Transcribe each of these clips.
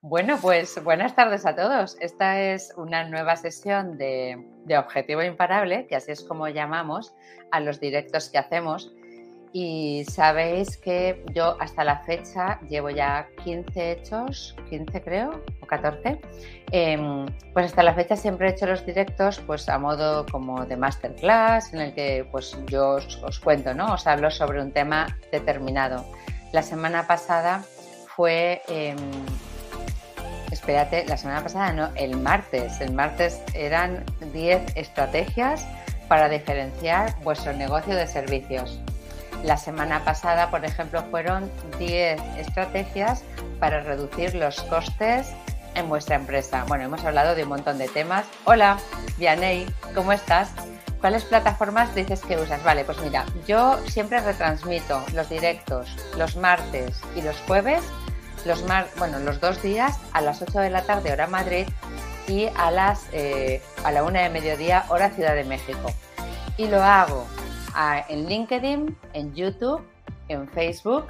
Bueno, pues buenas tardes a todos. Esta es una nueva sesión de, Objetivo Imparable, que así es como llamamos a los directos que hacemos. Y sabéis que yo hasta la fecha llevo ya 15 hechos, 15 creo, o 14. Em, pues hasta la fecha siempre he hecho los directos pues a modo como de masterclass, en el que pues yo os, cuento, ¿no? Os hablo sobre un tema determinado. La semana pasada fue... Em, espérate, la semana pasada no, el martes. El martes eran 10 estrategias para diferenciar vuestro negocio de servicios. La semana pasada, por ejemplo, fueron 10 estrategias para reducir los costes en vuestra empresa. Bueno, hemos hablado de un montón de temas. Hola, Vianey, ¿cómo estás? ¿Cuáles plataformas dices que usas? Vale, pues mira, yo siempre retransmito los directos los martes y los jueves los, bueno, los dos días a las 8 de la tarde hora Madrid y a, las, eh, a la 1 de mediodía hora Ciudad de México. Y lo hago en LinkedIn, en YouTube, en Facebook,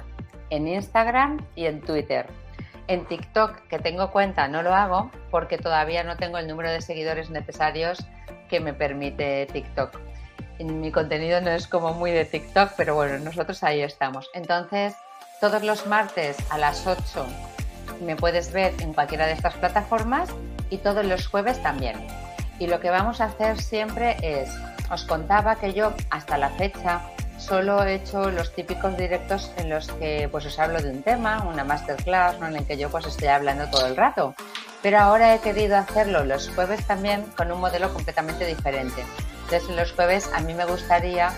en Instagram y en Twitter. En TikTok, que tengo cuenta, no lo hago porque todavía no tengo el número de seguidores necesarios que me permite TikTok. Mi contenido no es como muy de TikTok, pero bueno, nosotros ahí estamos. Entonces, todos los martes a las 8 me puedes ver en cualquiera de estas plataformas y todos los jueves también. Y lo que vamos a hacer siempre es, os contaba que yo hasta la fecha solo he hecho los típicos directos en los que pues os hablo de un tema, una masterclass, en el que yo pues estoy hablando todo el rato. Pero ahora he querido hacerlo los jueves también con un modelo completamente diferente. Entonces los jueves a mí me gustaría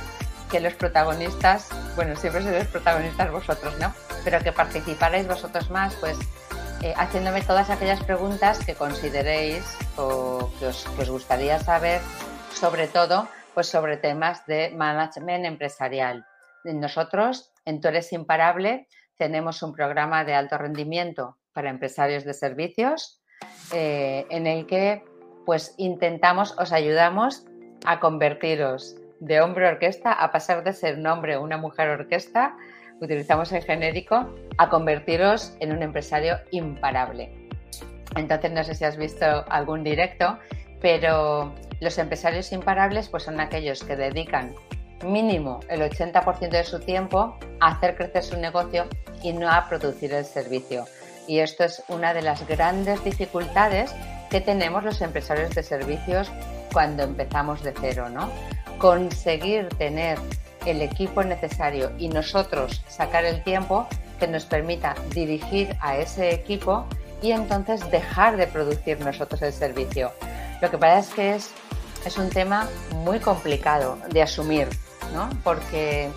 que los protagonistas, bueno, siempre sois protagonistas vosotros, ¿no? Pero que participarais vosotros más, pues eh, haciéndome todas aquellas preguntas que consideréis o que os, gustaría saber, sobre todo, pues sobre temas de management empresarial. Nosotros, en Tú eres imparable, tenemos un programa de alto rendimiento para empresarios de servicios eh, en el que pues intentamos, os ayudamos a convertiros de hombre orquesta a pasar de ser un hombre o una mujer orquesta, utilizamos el genérico, a convertiros en un empresario imparable. Entonces no sé si has visto algún directo, pero los empresarios imparables pues son aquellos que dedican mínimo el 80% de su tiempo a hacer crecer su negocio y no a producir el servicio. Y esto es una de las grandes dificultades que tenemos los empresarios de servicios cuando empezamos de cero, ¿no? Conseguir tener el equipo necesario y nosotros sacar el tiempo que nos permita dirigir a ese equipo y entonces dejar de producir nosotros el servicio. Lo que pasa es que es, es un tema muy complicado de asumir, ¿no? porque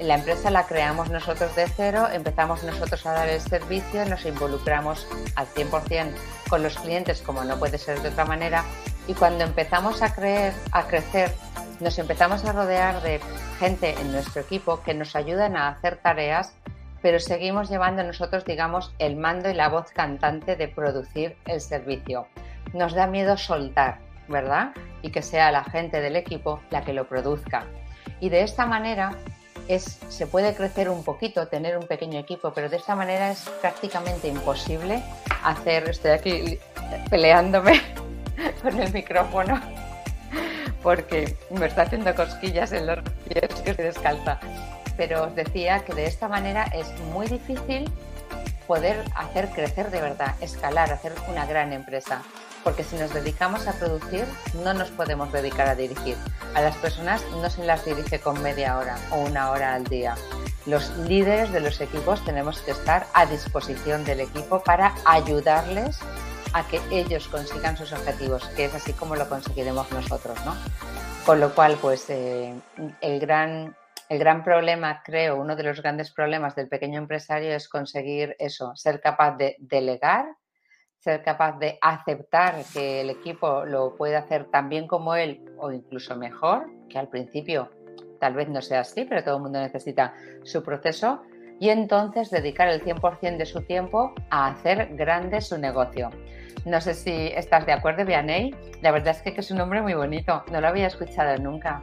la empresa la creamos nosotros de cero, empezamos nosotros a dar el servicio, nos involucramos al 100% con los clientes como no puede ser de otra manera y cuando empezamos a, creer, a crecer nos empezamos a rodear de gente en nuestro equipo que nos ayudan a hacer tareas, pero seguimos llevando nosotros, digamos, el mando y la voz cantante de producir el servicio. Nos da miedo soltar, ¿verdad? Y que sea la gente del equipo la que lo produzca. Y de esta manera es, se puede crecer un poquito, tener un pequeño equipo, pero de esta manera es prácticamente imposible hacer, estoy aquí peleándome con el micrófono porque me está haciendo cosquillas en los pies que estoy descalza. Pero os decía que de esta manera es muy difícil poder hacer crecer de verdad, escalar, hacer una gran empresa. Porque si nos dedicamos a producir, no nos podemos dedicar a dirigir. A las personas no se las dirige con media hora o una hora al día. Los líderes de los equipos tenemos que estar a disposición del equipo para ayudarles a que ellos consigan sus objetivos, que es así como lo conseguiremos nosotros, ¿no? Con lo cual, pues eh, el, gran, el gran problema, creo, uno de los grandes problemas del pequeño empresario es conseguir eso, ser capaz de delegar, ser capaz de aceptar que el equipo lo puede hacer tan bien como él o incluso mejor, que al principio tal vez no sea así, pero todo el mundo necesita su proceso, y entonces dedicar el 100% de su tiempo a hacer grande su negocio. No sé si estás de acuerdo, Vianey. La verdad es que es un nombre muy bonito. No lo había escuchado nunca.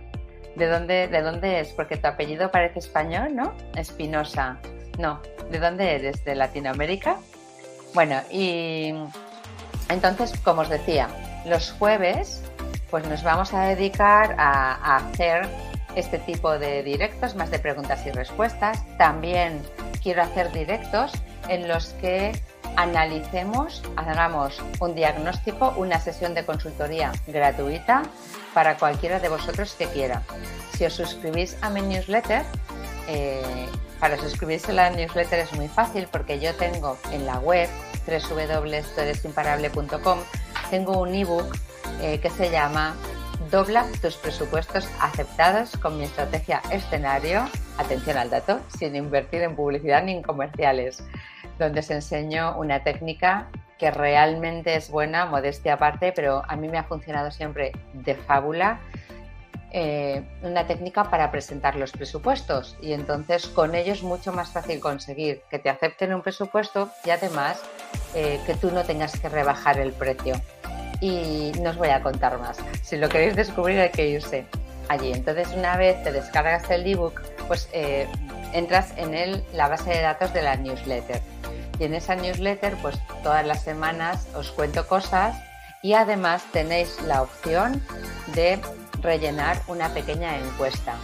¿De dónde, ¿De dónde es? Porque tu apellido parece español, ¿no? Espinosa. No. ¿De dónde eres? ¿De Latinoamérica? Bueno, y entonces, como os decía, los jueves pues nos vamos a dedicar a, hacer este tipo de directos, más de preguntas y respuestas. También quiero hacer directos en los que analicemos, hagamos un diagnóstico, una sesión de consultoría gratuita para cualquiera de vosotros que quiera. Si os suscribís a mi newsletter, eh, para suscribirse a la newsletter es muy fácil porque yo tengo en la web www.toeresimparable.com tengo un ebook eh, que se llama Dobla tus presupuestos aceptados con mi estrategia escenario, atención al dato, sin invertir en publicidad ni en comerciales, donde os enseño una técnica que realmente es buena, modestia aparte, pero a mí me ha funcionado siempre de fábula. Eh, una técnica para presentar los presupuestos y entonces con ello es mucho más fácil conseguir que te acepten un presupuesto y además eh, que tú no tengas que rebajar el precio y no os voy a contar más. Si lo queréis descubrir hay que irse allí. Entonces una vez te descargas el ebook, pues eh, entras en el, la base de datos de la newsletter. Y en esa newsletter, pues todas las semanas os cuento cosas y además tenéis la opción de rellenar una pequeña encuesta.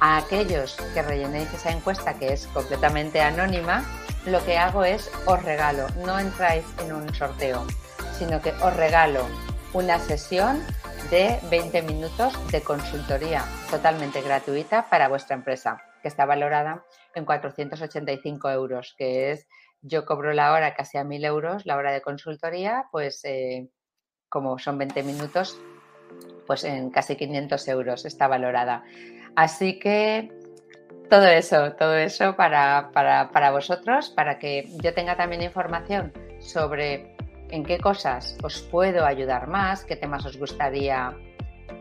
A aquellos que rellenéis esa encuesta que es completamente anónima, lo que hago es os regalo, no entráis en un sorteo, sino que os regalo una sesión de 20 minutos de consultoría totalmente gratuita para vuestra empresa, que está valorada en 485 euros, que es, yo cobro la hora casi a 1.000 euros, la hora de consultoría, pues eh, como son 20 minutos, pues en casi 500 euros está valorada. Así que todo eso, todo eso para, para, para vosotros, para que yo tenga también información sobre en qué cosas os puedo ayudar más, qué temas os gustaría,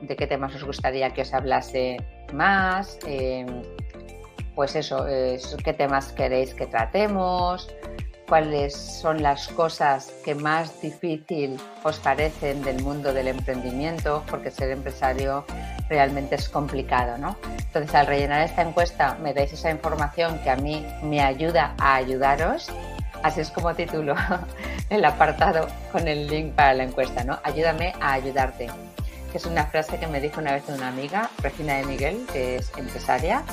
de qué temas os gustaría que os hablase más, em, pues eso, qué temas queréis que tratemos, cuáles son las cosas que más difícil os parecen del mundo del emprendimiento, porque ser empresario realmente es complicado, ¿no? Entonces, al rellenar esta encuesta me dais esa información que a mí me ayuda a ayudaros Así es como titulo el apartado con el link para la encuesta, ¿no? Ayúdame a ayudarte. Que es una frase que me dijo una vez una amiga, Regina de Miguel, que es empresaria,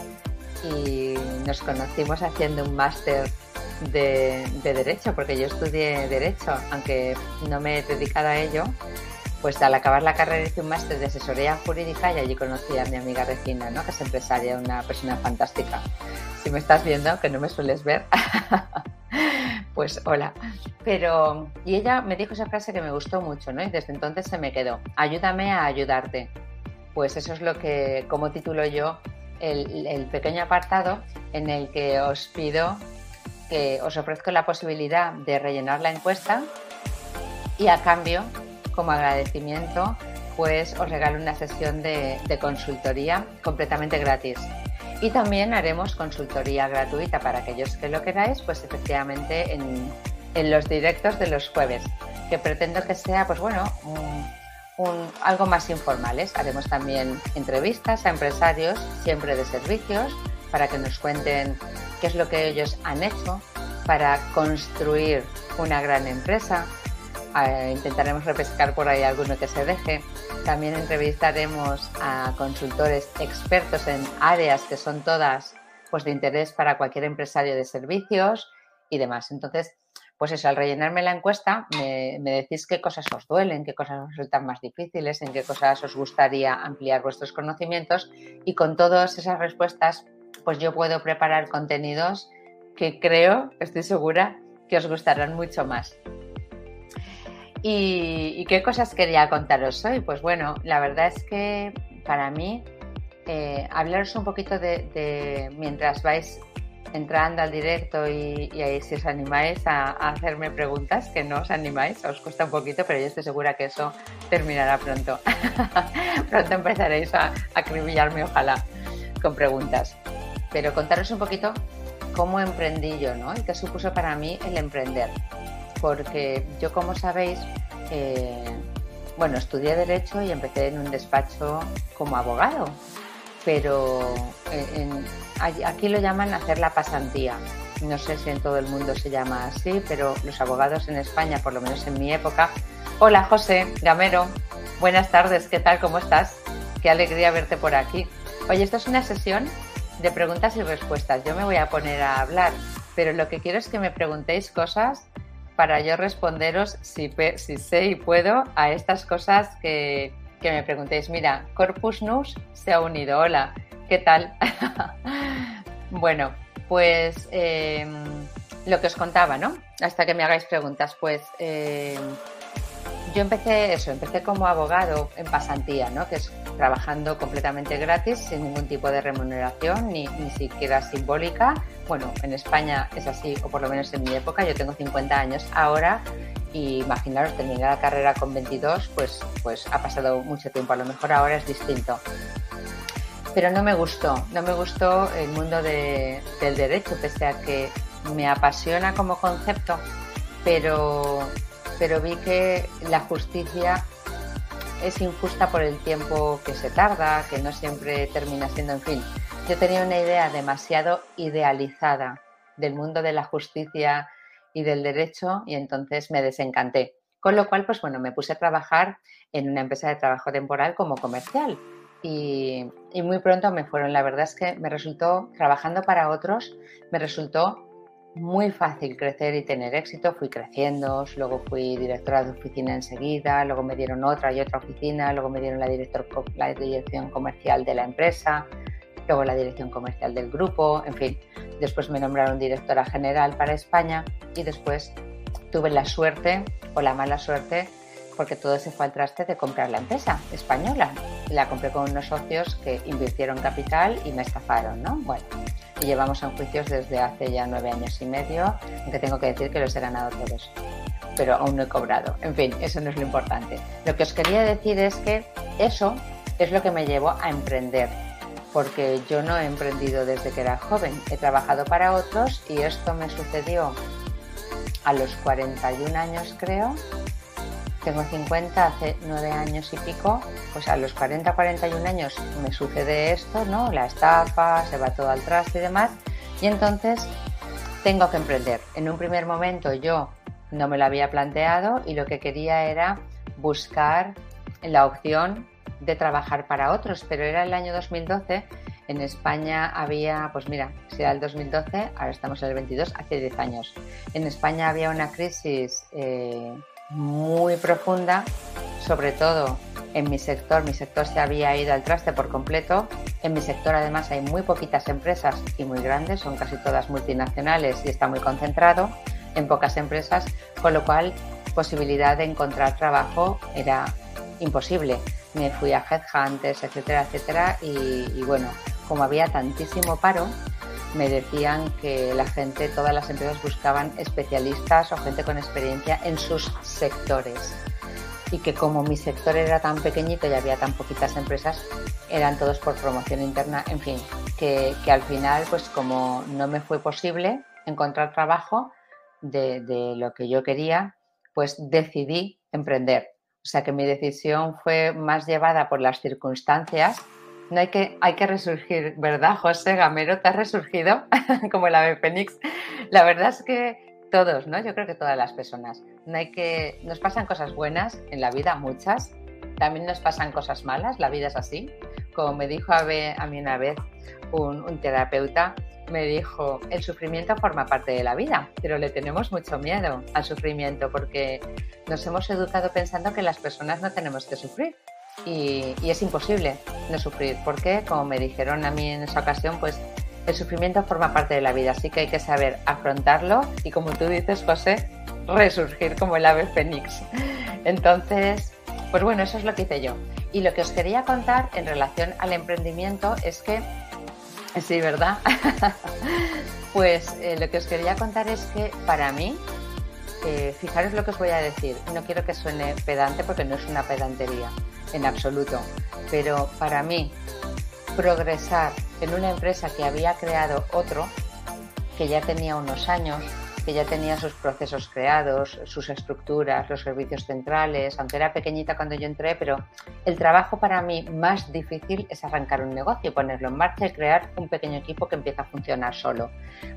y nos conocimos haciendo un máster de, Derecho, porque yo estudié Derecho, aunque no me he dedicado a ello, pues al acabar la carrera hice un máster de asesoría jurídica y allí conocí a mi amiga Regina, ¿no? que es empresaria, una persona fantástica. Si me estás viendo, que no me sueles ver, pues hola. Pero, y ella me dijo esa frase que me gustó mucho, ¿no? Y desde entonces se me quedó, ayúdame a ayudarte. Pues eso es lo que, como titulo yo, el, pequeño apartado en el que os pido que os ofrezco la posibilidad de rellenar la encuesta y a cambio, como agradecimiento, pues os regalo una sesión de consultoría completamente gratis. Y también haremos consultoría gratuita para aquellos que lo queráis, pues efectivamente en, los directos de los jueves, que pretendo que sea, pues bueno, algo más informales. Haremos también entrevistas a empresarios, siempre de servicios, para que nos cuenten qué es lo que ellos han hecho para construir una gran empresa, intentaremos repescar por ahí alguno que se deje. También entrevistaremos a consultores expertos en áreas que son todas pues, de interés para cualquier empresario de servicios y demás. Entonces, pues eso, al rellenarme la encuesta me, me, decís qué cosas os duelen, qué cosas os resultan más difíciles, en qué cosas os gustaría ampliar vuestros conocimientos y con todas esas respuestas pues yo puedo preparar contenidos que creo, estoy segura, que os gustarán mucho más. ¿Y, qué cosas quería contaros hoy? Pues bueno, la verdad es que para mí eh, hablaros un poquito de, mientras vais entrando al directo y, si os animáis a, hacerme preguntas, que no os animáis, os cuesta un poquito, pero yo estoy segura que eso terminará pronto. pronto empezaréis a, acribillarme, ojalá, con preguntas. Pero contaros un poquito cómo emprendí yo, ¿no? Y qué supuso para mí el emprender porque yo, como sabéis, eh, bueno, estudié Derecho y empecé en un despacho como abogado, pero eh, aquí lo llaman hacer la pasantía. no sé si en todo el mundo se llama así, pero los abogados en España, por lo menos en mi época. Hola José Gamero, buenas tardes, ¿qué tal? ¿Cómo estás? Qué alegría verte por aquí. Oye, esto es una sesión de preguntas y respuestas. Yo me voy a poner a hablar, pero lo que quiero es que me preguntéis cosas para yo responderos si, sé y puedo a estas cosas que, que me preguntéis. Mira, Corpus Nus se ha unido. Hola, ¿qué tal? bueno, pues em, lo que os contaba, ¿no? Hasta que me hagáis preguntas, pues em, yo empecé eso, empecé como abogado en pasantía, ¿no? Que es trabajando completamente gratis, sin ningún tipo de remuneración, ni, ni siquiera simbólica. Bueno, en España es así, o por lo menos en mi época, yo tengo 50 años ahora y imaginaros, terminé la carrera con 22, pues, pues ha pasado mucho tiempo, a lo mejor ahora es distinto pero no me gustó, no me gustó el mundo del derecho, pese a que me apasiona como concepto, pero, pero vi que la justicia es injusta por el tiempo que se tarda, que no siempre termina siendo, en fin, yo tenía una idea demasiado idealizada del mundo de la justicia y del derecho y entonces me desencanté. Con lo cual, pues bueno, me puse a trabajar en una empresa de trabajo temporal como comercial y, muy pronto me fueron. La verdad es que me resultó, trabajando para otros, me resultó muy fácil crecer y tener éxito. Fui creciendo, luego fui directora de oficina enseguida, luego me dieron otra y otra oficina, luego me dieron la, director, la dirección comercial de la empresa, luego la dirección comercial del grupo, en fin. Después me nombraron directora general para España y después tuve la suerte o la mala suerte porque todo se fue al traste de comprar la empresa española. La compré con unos socios que invirtieron capital y me estafaron, ¿no? Bueno, y llevamos en juicios desde hace ya nueve años y medio, aunque tengo que decir que los he ganado todos, pero aún no he cobrado. En fin, eso no es lo importante. Lo que os quería decir es que eso es lo que me llevó a emprender, porque yo no he emprendido desde que era joven, he trabajado para otros y esto me sucedió a los 41 años creo tengo 50, hace 9 años y pico, pues a los 40, 41 años me sucede esto, ¿no? La estafa, se va todo al traste y demás, y entonces tengo que emprender. En un primer momento yo no me lo había planteado y lo que quería era buscar la opción de trabajar para otros, pero era el año 2012. En España había, pues mira, si era el 2012, ahora estamos en el 22, hace 10 años. En España había una crisis eh, muy profunda, sobre todo en mi sector. Mi sector se había ido al traste por completo. En mi sector además hay muy poquitas empresas y muy grandes, son casi todas multinacionales y está muy concentrado en pocas empresas, con lo cual posibilidad de encontrar trabajo era imposible. Me fui a headhunters, etcétera, etcétera, y, y bueno, como había tantísimo paro, me decían que la gente, todas las empresas buscaban especialistas o gente con experiencia en sus sectores. Y que como mi sector era tan pequeñito y había tan poquitas empresas, eran todos por promoción interna, en fin, que, al final, pues como no me fue posible encontrar trabajo de, de lo que yo quería, pues decidí emprender. O sea que mi decisión fue más llevada por las circunstancias no hay que, hay que resurgir, ¿verdad, José Gamero? ¿Te has resurgido como el ave fénix? La verdad es que todos, ¿no? Yo creo que todas las personas. No hay que, nos pasan cosas buenas en la vida, muchas. También nos pasan cosas malas, la vida es así. Como me dijo a, mí una vez un, un terapeuta, me dijo, el sufrimiento forma parte de la vida, pero le tenemos mucho miedo al sufrimiento porque nos hemos educado pensando que las personas no tenemos que sufrir y, es imposible no sufrir, porque como me dijeron a mí en esa ocasión, pues el sufrimiento forma parte de la vida, así que hay que saber afrontarlo y como tú dices, José, resurgir como el ave fénix. Entonces, pues bueno, eso es lo que hice yo. Y lo que os quería contar en relación al emprendimiento es que, sí, ¿verdad? pues eh, lo que os quería contar es que para mí, eh, fijaros lo que os voy a decir, no quiero que suene pedante porque no es una pedantería, en absoluto. Pero para mí, progresar en una empresa que había creado otro, que ya tenía unos años, que ya tenía sus procesos creados, sus estructuras, los servicios centrales, aunque era pequeñita cuando yo entré, pero el trabajo para mí más difícil es arrancar un negocio, ponerlo en marcha y crear un pequeño equipo que empieza a funcionar solo.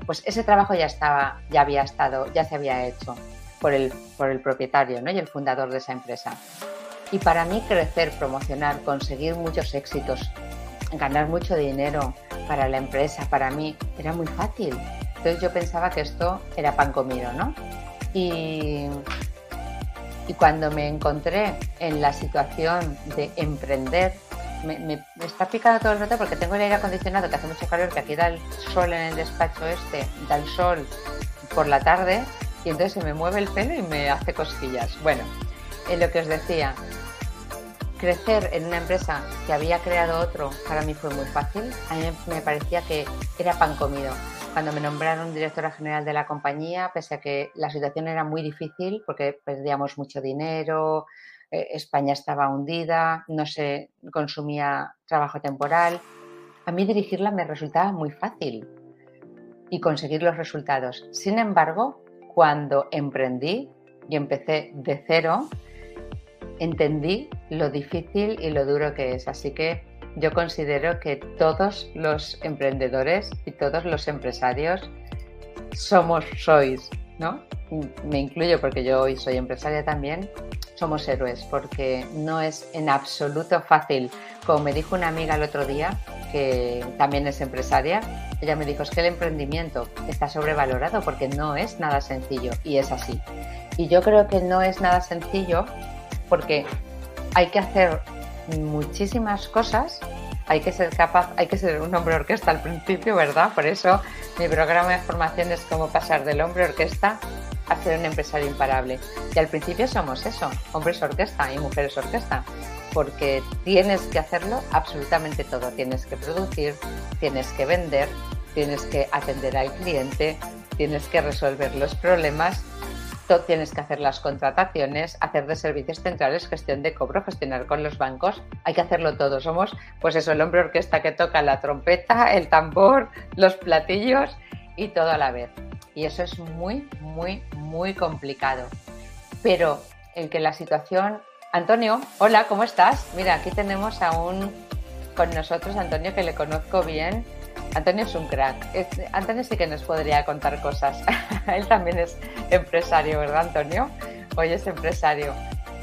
Pues ese trabajo ya estaba, ya había estado, ya se había hecho por el, por el propietario ¿no? y el fundador de esa empresa. Y para mí crecer, promocionar, conseguir muchos éxitos, ganar mucho dinero para la empresa, para mí era muy fácil. Entonces yo pensaba que esto era pan comido, ¿no? Y, y cuando me encontré en la situación de emprender, me, está picando todo el rato porque tengo el aire acondicionado que hace mucho calor, que aquí da el sol en el despacho este, da el sol por la tarde y entonces se me mueve el pelo y me hace cosquillas. Bueno, en lo que os decía, crecer en una empresa que había creado otro para mí fue muy fácil. A mí me parecía que era pan comido. Cuando me nombraron directora general de la compañía, pese a que la situación era muy difícil porque perdíamos mucho dinero, eh, España estaba hundida, no se consumía trabajo temporal, a mí dirigirla me resultaba muy fácil y conseguir los resultados. Sin embargo, cuando emprendí y empecé de cero, entendí lo difícil y lo duro que es. Así que yo considero que todos los emprendedores y todos los empresarios somos, sois, ¿no? Me incluyo porque yo hoy soy empresaria también, somos héroes porque no es en absoluto fácil. Como me dijo una amiga el otro día, que también es empresaria, ella me dijo, es que el emprendimiento está sobrevalorado porque no es nada sencillo y es así. Y yo creo que no es nada sencillo porque hay que hacer muchísimas cosas, hay que ser capaz, hay que ser un hombre orquesta al principio, ¿verdad? Por eso mi programa de formación es cómo pasar del hombre orquesta a ser un empresario imparable. Y al principio somos eso, hombres orquesta y mujeres orquesta, porque tienes que hacerlo absolutamente todo. Tienes que producir, tienes que vender, tienes que atender al cliente, tienes que resolver los problemas tienes que hacer las contrataciones, hacer de servicios centrales, gestión de cobro, gestionar con los bancos. Hay que hacerlo todo. Somos, pues eso, el hombre orquesta que toca la trompeta, el tambor, los platillos y todo a la vez. Y eso es muy, muy, muy complicado. Pero el que la situación... Antonio, hola, ¿cómo estás? Mira, aquí tenemos a un con nosotros, Antonio, que le conozco bien Antonio es un crack. Antonio sí que nos podría contar cosas. Él también es empresario, ¿verdad, Antonio? Hoy es empresario.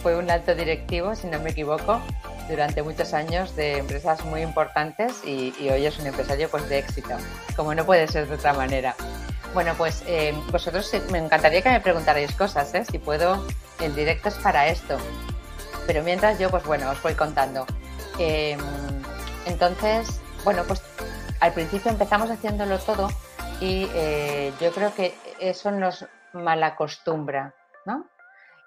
Fue un alto directivo, si no me equivoco, durante muchos años de empresas muy importantes y, hoy es un empresario pues, de éxito, como no puede ser de otra manera. Bueno, pues eh, vosotros me encantaría que me preguntarais cosas, ¿eh? si puedo, el directo es para esto. Pero mientras yo, pues bueno, os voy contando. Em, entonces, bueno, pues al principio empezamos haciéndolo todo y eh, yo creo que eso nos malacostumbra, ¿no?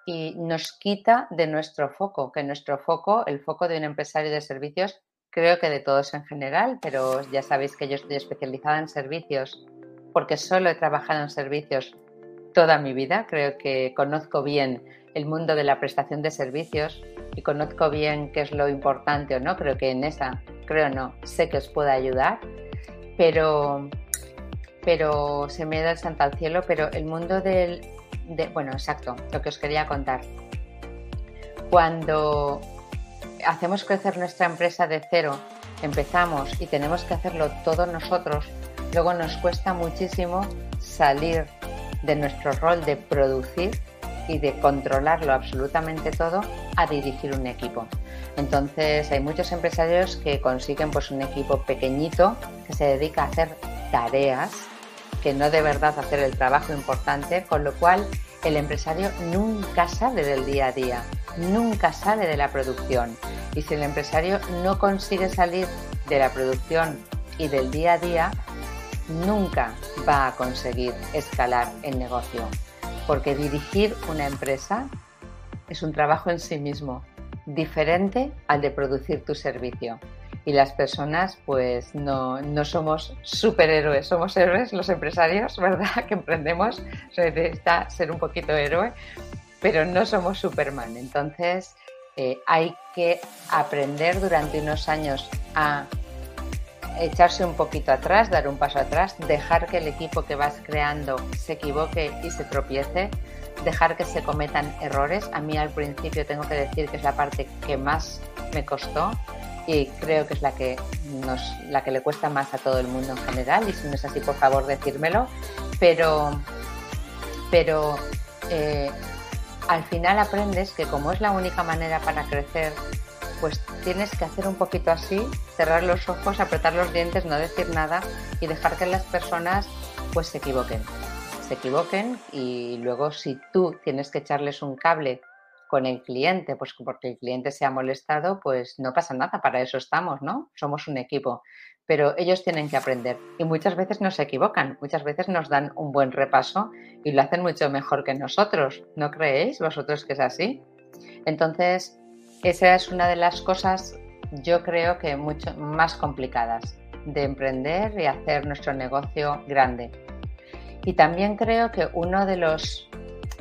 Y nos quita de nuestro foco, que nuestro foco, el foco de un empresario de servicios, creo que de todos en general, pero ya sabéis que yo estoy especializada en servicios porque solo he trabajado en servicios toda mi vida, creo que conozco bien el mundo de la prestación de servicios y conozco bien qué es lo importante o no, creo que en esa, creo no, sé que os puede ayudar pero, pero se me da el santo al cielo, pero el mundo del, bueno, exacto, lo que os quería contar. Cuando hacemos crecer nuestra empresa de cero, empezamos y tenemos que hacerlo todos nosotros, luego nos cuesta muchísimo salir de nuestro rol de producir y de controlarlo absolutamente todo a dirigir un equipo. Entonces hay muchos empresarios que consiguen pues un equipo pequeñito que se dedica a hacer tareas, que no de verdad hacer el trabajo importante, con lo cual el empresario nunca sale del día a día, nunca sale de la producción. Y si el empresario no consigue salir de la producción y del día a día, nunca va a conseguir escalar el negocio. Porque dirigir una empresa es un trabajo en sí mismo, diferente al de producir tu servicio. Y las personas, pues no, no somos superhéroes, somos héroes los empresarios, ¿verdad? Que emprendemos, se necesita ser un poquito héroe, pero no somos Superman. Entonces, eh, hay que aprender durante unos años a echarse un poquito atrás, dar un paso atrás, dejar que el equipo que vas creando se equivoque y se tropiece, dejar que se cometan errores. A mí al principio tengo que decir que es la parte que más me costó y creo que es la que nos, la que le cuesta más a todo el mundo en general y si no es así por favor decírmelo pero pero eh, al final aprendes que como es la única manera para crecer pues tienes que hacer un poquito así cerrar los ojos apretar los dientes no decir nada y dejar que las personas pues se equivoquen se equivoquen y luego si tú tienes que echarles un cable con el cliente, pues porque el cliente se ha molestado, pues no pasa nada, para eso estamos, ¿no? Somos un equipo, pero ellos tienen que aprender y muchas veces no se equivocan, muchas veces nos dan un buen repaso y lo hacen mucho mejor que nosotros, ¿no creéis vosotros que es así? Entonces, esa es una de las cosas, yo creo que mucho más complicadas de emprender y hacer nuestro negocio grande. Y también creo que uno de los,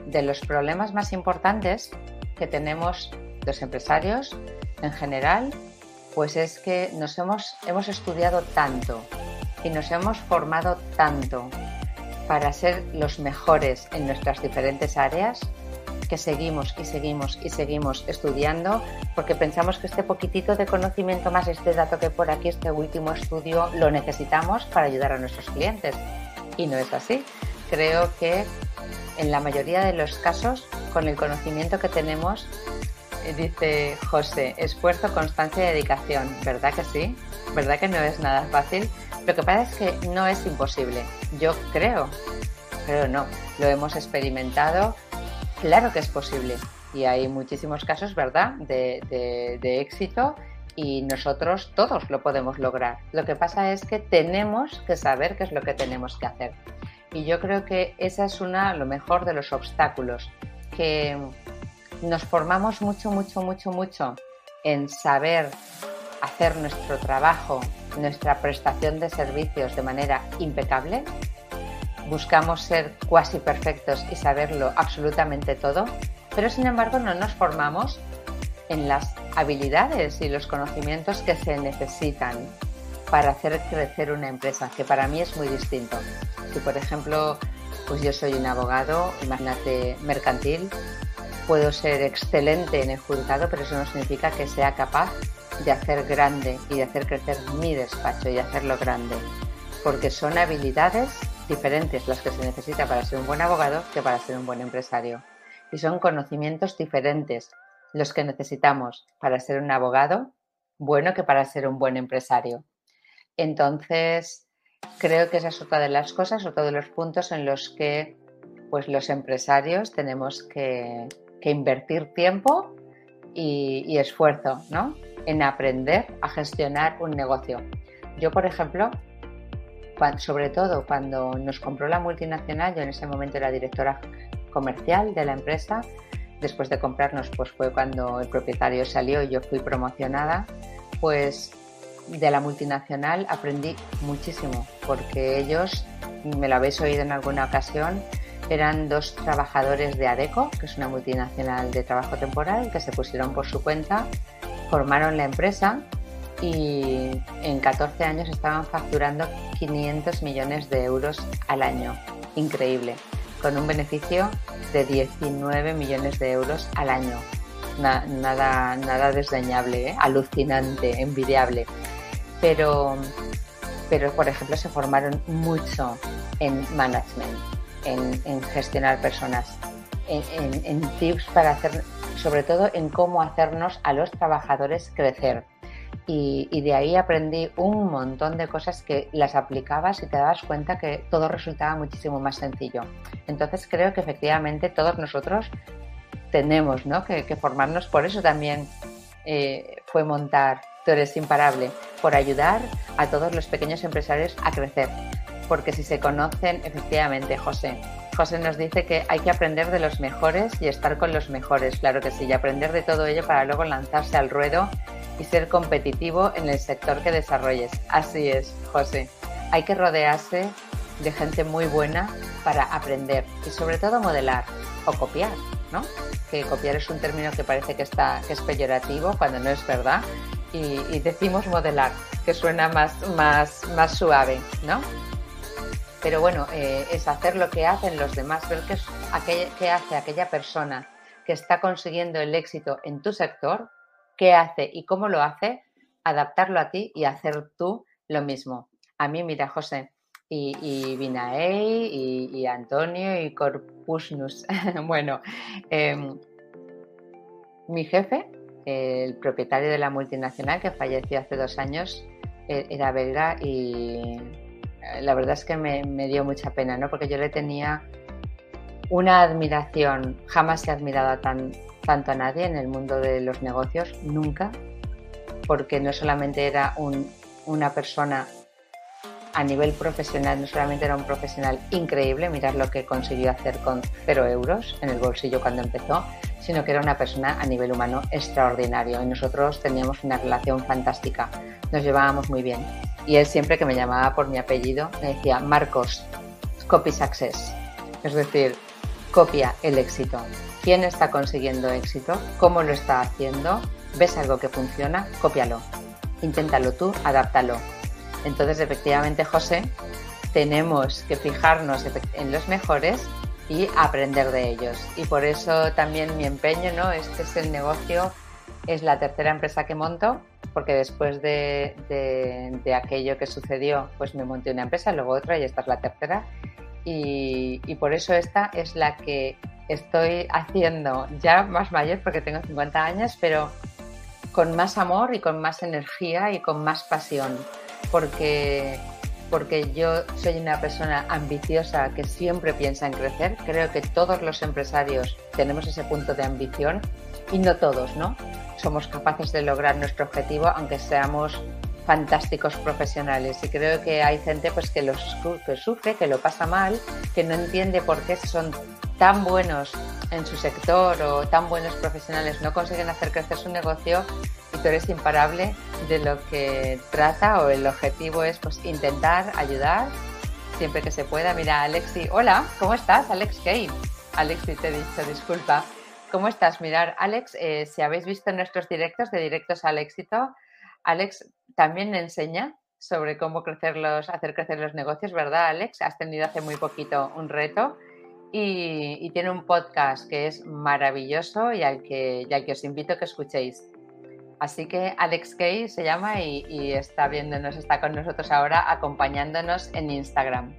de los problemas más importantes que tenemos los empresarios en general, pues es que nos hemos, hemos estudiado tanto y nos hemos formado tanto para ser los mejores en nuestras diferentes áreas que seguimos y seguimos y seguimos estudiando porque pensamos que este poquitito de conocimiento más, este dato que por aquí, este último estudio, lo necesitamos para ayudar a nuestros clientes. Y no es así. Creo que en la mayoría de los casos con el conocimiento que tenemos, eh, dice José, esfuerzo, constancia y dedicación. ¿Verdad que sí? ¿Verdad que no es nada fácil? Lo que pasa es que no es imposible. Yo creo, pero no, lo hemos experimentado. Claro que es posible. Y hay muchísimos casos, ¿verdad?, de, de éxito y nosotros todos lo podemos lograr. Lo que pasa es que tenemos que saber qué es lo que tenemos que hacer. Y yo creo que esa es una, lo mejor de los obstáculos, que nos formamos mucho, mucho, mucho, mucho en saber hacer nuestro trabajo, nuestra prestación de servicios de manera impecable. Buscamos ser cuasi perfectos y saberlo absolutamente todo, pero sin embargo no nos formamos en las habilidades y los conocimientos que se necesitan para hacer crecer una empresa, que para mí es muy distinto. Si por ejemplo pues yo soy un abogado, mercantil, puedo ser excelente en el juzgado, pero eso no significa que sea capaz de hacer grande y de hacer crecer mi despacho y hacerlo grande, porque son habilidades diferentes las que se necesita para ser un buen abogado que para ser un buen empresario. Y son conocimientos diferentes los que necesitamos para ser un abogado bueno que para ser un buen empresario. Entonces, Creo que esa es otra de las cosas, otro de los puntos en los que pues, los empresarios tenemos que, invertir tiempo y, esfuerzo ¿no? en aprender a gestionar un negocio. Yo, por ejemplo, sobre todo cuando nos compró la multinacional, yo en ese momento era directora comercial de la empresa, después de comprarnos pues fue cuando el propietario salió y yo fui promocionada, pues de la multinacional aprendí muchísimo, porque ellos, me lo habéis oído en alguna ocasión, eran dos trabajadores de ADECO, que es una multinacional de trabajo temporal, que se pusieron por su cuenta, formaron la empresa y en 14 años estaban facturando 500 millones de euros al año. Increíble, con un beneficio de 19 millones de euros al año. nada, nada desdeñable, ¿eh? alucinante, envidiable pero, pero por ejemplo se formaron mucho en management, en, gestionar personas, en, tips para hacer, sobre todo en cómo hacernos a los trabajadores crecer. Y, de ahí aprendí un montón de cosas que las aplicabas y te dabas cuenta que todo resultaba muchísimo más sencillo. Entonces creo que efectivamente todos nosotros tenemos que, formarnos, por eso también eh, fue montar Tú eres imparable por ayudar a todos los pequeños empresarios a crecer. Porque si se conocen, efectivamente, José. José nos dice que hay que aprender de los mejores y estar con los mejores, claro que sí, y aprender de todo ello para luego lanzarse al ruedo y ser competitivo en el sector que desarrolles. Así es, José. Hay que rodearse de gente muy buena para aprender y sobre todo modelar o copiar, ¿no? Que copiar es un término que parece que está que es peyorativo cuando no es verdad y, decimos modelar. que suena más, más, más suave, ¿no? Pero bueno, eh, es hacer lo que hacen los demás, ver qué, qué hace aquella persona que está consiguiendo el éxito en tu sector, qué hace y cómo lo hace, adaptarlo a ti y hacer tú lo mismo. A mí, mira, José, y, y Vinaei y, Antonio y Corpusnus. bueno, em, mi jefe, el propietario de la multinacional que falleció hace dos años, e, era belga y eh, la verdad es que me, dio mucha pena, ¿no? Porque yo le tenía una admiración, jamás he admirado tan, tanto a nadie en el mundo de los negocios, nunca, porque no solamente era una persona a nivel profesional, no solamente era un profesional increíble, mirar lo que consiguió hacer con cero euros en el bolsillo cuando empezó, sino que era una persona a nivel humano extraordinario. Y nosotros teníamos una relación fantástica, nos llevábamos muy bien. Y él siempre que me llamaba por mi apellido me decía, Marcos, copy success, es decir, copia el éxito. ¿Quién está consiguiendo éxito? ¿Cómo lo está haciendo? ¿Ves algo que funciona? Cópialo. Inténtalo tú, adáptalo entonces, efectivamente, José, tenemos que fijarnos en los mejores y aprender de ellos. Y por eso también mi empeño, ¿no? Este es el negocio, es la tercera empresa que monto, porque después de, aquello que sucedió, pues me monté una empresa, luego otra y esta es la tercera. Y, por eso esta es la que estoy haciendo ya más mayor, porque tengo 50 años, pero con más amor y con más energía y con más pasión porque, porque yo soy una persona ambiciosa que siempre piensa en crecer. Creo que todos los empresarios tenemos ese punto de ambición y no todos, ¿no? Somos capaces de lograr nuestro objetivo aunque seamos fantásticos profesionales y creo que hay gente pues que, los, que sufre, que lo pasa mal, que no entiende por qué son tan buenos en su sector o tan buenos profesionales no consiguen hacer crecer su negocio y tú eres imparable de lo que trata o el objetivo es pues intentar ayudar siempre que se pueda. Mira, Alexi, hola, ¿cómo estás? Alex Kane. Alexi, te he dicho, disculpa. ¿Cómo estás? Mirar, Alex, eh, si habéis visto nuestros directos de Directos al Éxito, Alex también enseña sobre cómo hacer crecer los negocios, ¿verdad, Alex? Has tenido hace muy poquito un reto y, tiene un podcast que es maravilloso y al que, y al que os invito a que escuchéis. Así que Alex Kay se llama y, está viéndonos, está con nosotros ahora acompañándonos en Instagram.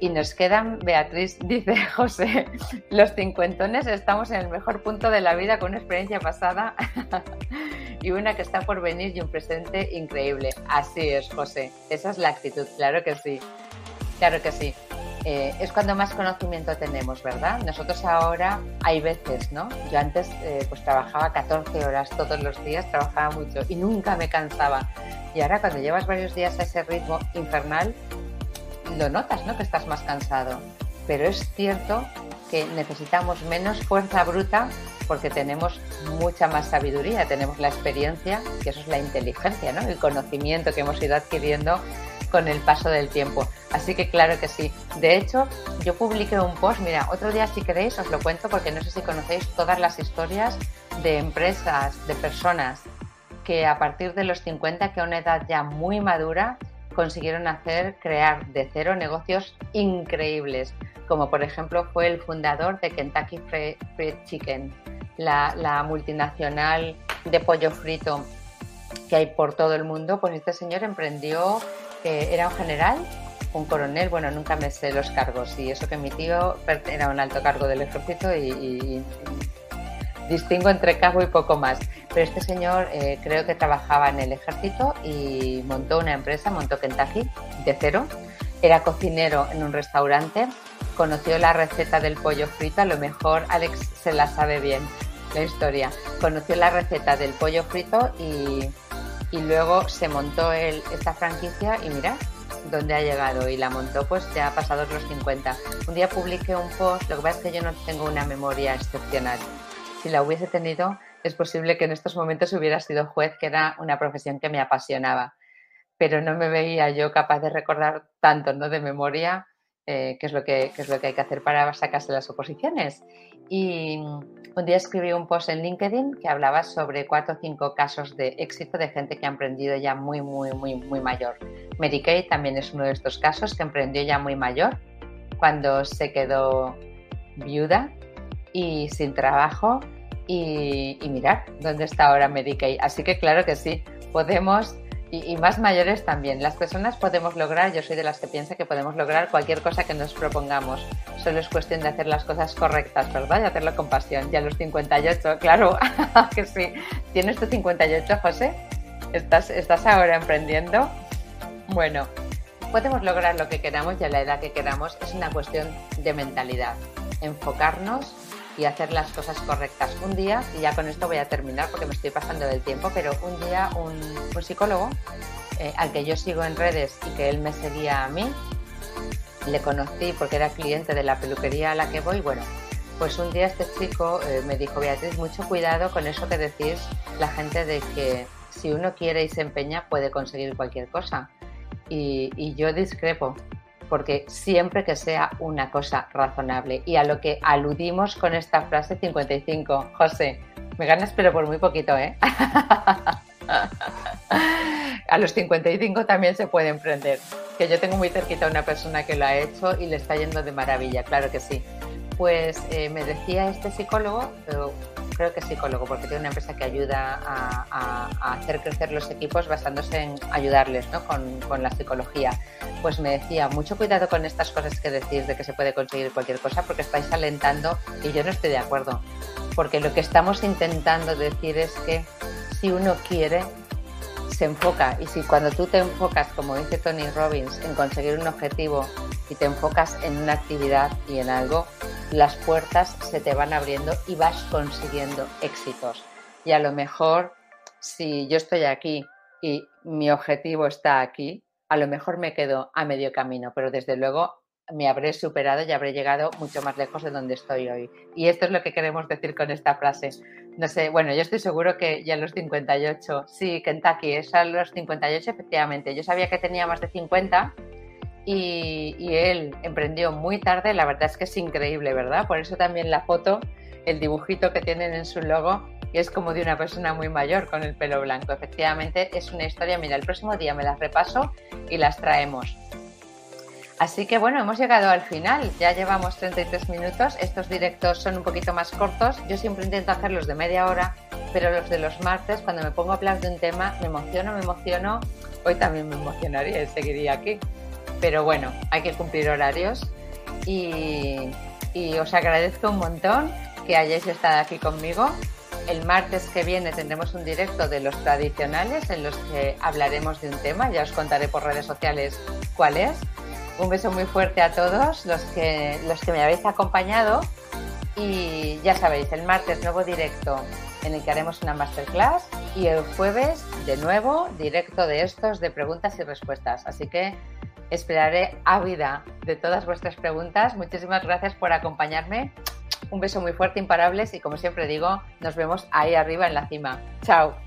Y nos quedan, Beatriz dice José, los cincuentones estamos en el mejor punto de la vida con una experiencia pasada y una que está por venir y un presente increíble. Así es, José. Esa es la actitud, claro que sí. Claro que sí. Eh, es cuando más conocimiento tenemos, ¿verdad? Nosotros ahora hay veces, ¿no? Yo antes eh, pues trabajaba 14 horas todos los días, trabajaba mucho y nunca me cansaba. Y ahora cuando llevas varios días a ese ritmo infernal, lo notas, ¿no? Que estás más cansado. Pero es cierto que necesitamos menos fuerza bruta porque tenemos mucha más sabiduría, tenemos la experiencia, que eso es la inteligencia, ¿no? El conocimiento que hemos ido adquiriendo con el paso del tiempo. Así que claro que sí. De hecho, yo publiqué un post, mira, otro día si queréis os lo cuento porque no sé si conocéis todas las historias de empresas, de personas que a partir de los 50, que a una edad ya muy madura, consiguieron hacer, crear de cero negocios increíbles, como por ejemplo fue el fundador de Kentucky Fried Chicken, la, multinacional de pollo frito que hay por todo el mundo, pues este señor emprendió era un general, un coronel, bueno, nunca me sé los cargos y eso que mi tío era un alto cargo del ejército y, distingo entre cargo y poco más. Pero este señor eh, creo que trabajaba en el ejército y montó una empresa, montó Kentucky de cero. Era cocinero en un restaurante, conoció la receta del pollo frito, a lo mejor Alex se la sabe bien la historia. Conoció la receta del pollo frito y y luego se montó esta franquicia y mira dónde ha llegado y la montó pues ya ha pasado los 50. Un día publiqué un post, lo que pasa es que yo no tengo una memoria excepcional. Si la hubiese tenido, es posible que en estos momentos hubiera sido juez, que era una profesión que me apasionaba, pero no me veía yo capaz de recordar tanto, ¿no? De memoria eh, qué, es lo que, qué es lo que hay que hacer para sacarse las oposiciones. Y un día escribí un post en LinkedIn que hablaba sobre cuatro o cinco casos de éxito de gente que ha emprendido ya muy, muy, muy, muy mayor. Mary Kay también es uno de estos casos que emprendió ya muy mayor cuando se quedó viuda y sin trabajo y, y mirar dónde está ahora Mary Kay. Así que claro que sí, podemos y, más mayores también. Las personas podemos lograr, yo soy de las que piensa que podemos lograr cualquier cosa que nos propongamos. Solo es cuestión de hacer las cosas correctas, ¿verdad? Y hacerlo con pasión. Ya los 58, claro, que sí. ¿Tienes tu 58, José? ¿Estás, ¿Estás ahora emprendiendo? Bueno, podemos lograr lo que queramos y a la edad que queramos. Es una cuestión de mentalidad. Enfocarnos y hacer las cosas correctas. Un día, y ya con esto voy a terminar porque me estoy pasando del tiempo, pero un día un, psicólogo eh, al que yo sigo en redes y que él me seguía a mí, le conocí porque era cliente de la peluquería a la que voy, bueno, pues un día este chico eh, me dijo, Beatriz, mucho cuidado con eso que decís la gente de que si uno quiere y se empeña puede conseguir cualquier cosa. Y, y yo discrepo, porque siempre que sea una cosa razonable. Y a lo que aludimos con esta frase 55, José, me ganas pero por muy poquito, ¿eh? a los 55 también se puede emprender. Que yo tengo muy cerquita a una persona que lo ha hecho y le está yendo de maravilla, claro que sí. Pues eh, me decía este psicólogo, creo que psicólogo, porque tiene una empresa que ayuda a, hacer crecer los equipos basándose en ayudarles ¿no? con, con, la psicología. Pues me decía, mucho cuidado con estas cosas que decís de que se puede conseguir cualquier cosa, porque estáis alentando y yo no estoy de acuerdo. Porque lo que estamos intentando decir es que si uno quiere, se enfoca. Y si cuando tú te enfocas, como dice Tony Robbins, en conseguir un objetivo y te enfocas en una actividad y en algo, las puertas se te van abriendo y vas consiguiendo éxitos. Y a lo mejor, si yo estoy aquí y mi objetivo está aquí, a lo mejor me quedo a medio camino, pero desde luego me habré superado y habré llegado mucho más lejos de donde estoy hoy. Y esto es lo que queremos decir con esta frase. No sé, bueno, yo estoy seguro que ya a los 58, sí, Kentucky, es a los 58 efectivamente. Yo sabía que tenía más de 50 y, él emprendió muy tarde, la verdad es que es increíble, ¿verdad? Por eso también la foto, el dibujito que tienen en su logo, es como de una persona muy mayor con el pelo blanco. Efectivamente, es una historia, mira, el próximo día me las repaso y las traemos. Así que bueno, hemos llegado al final, ya llevamos 33 minutos, estos directos son un poquito más cortos, yo siempre intento hacerlos de media hora, pero los de los martes, cuando me pongo a hablar de un tema, me emociono, me emociono, hoy también me emocionaría y seguiría aquí. Pero bueno, hay que cumplir horarios. Y, os agradezco un montón que hayáis estado aquí conmigo. El martes que viene tendremos un directo de los tradicionales en los que hablaremos de un tema, ya os contaré por redes sociales cuál es. Un beso muy fuerte a todos los que, los que me habéis acompañado y ya sabéis, el martes nuevo directo en el que haremos una masterclass y el jueves de nuevo directo de estos de preguntas y respuestas. Así que Esperaré ávida de todas vuestras preguntas. Muchísimas gracias por acompañarme. Un beso muy fuerte, imparables, y como siempre digo, nos vemos ahí arriba en la cima. Chao.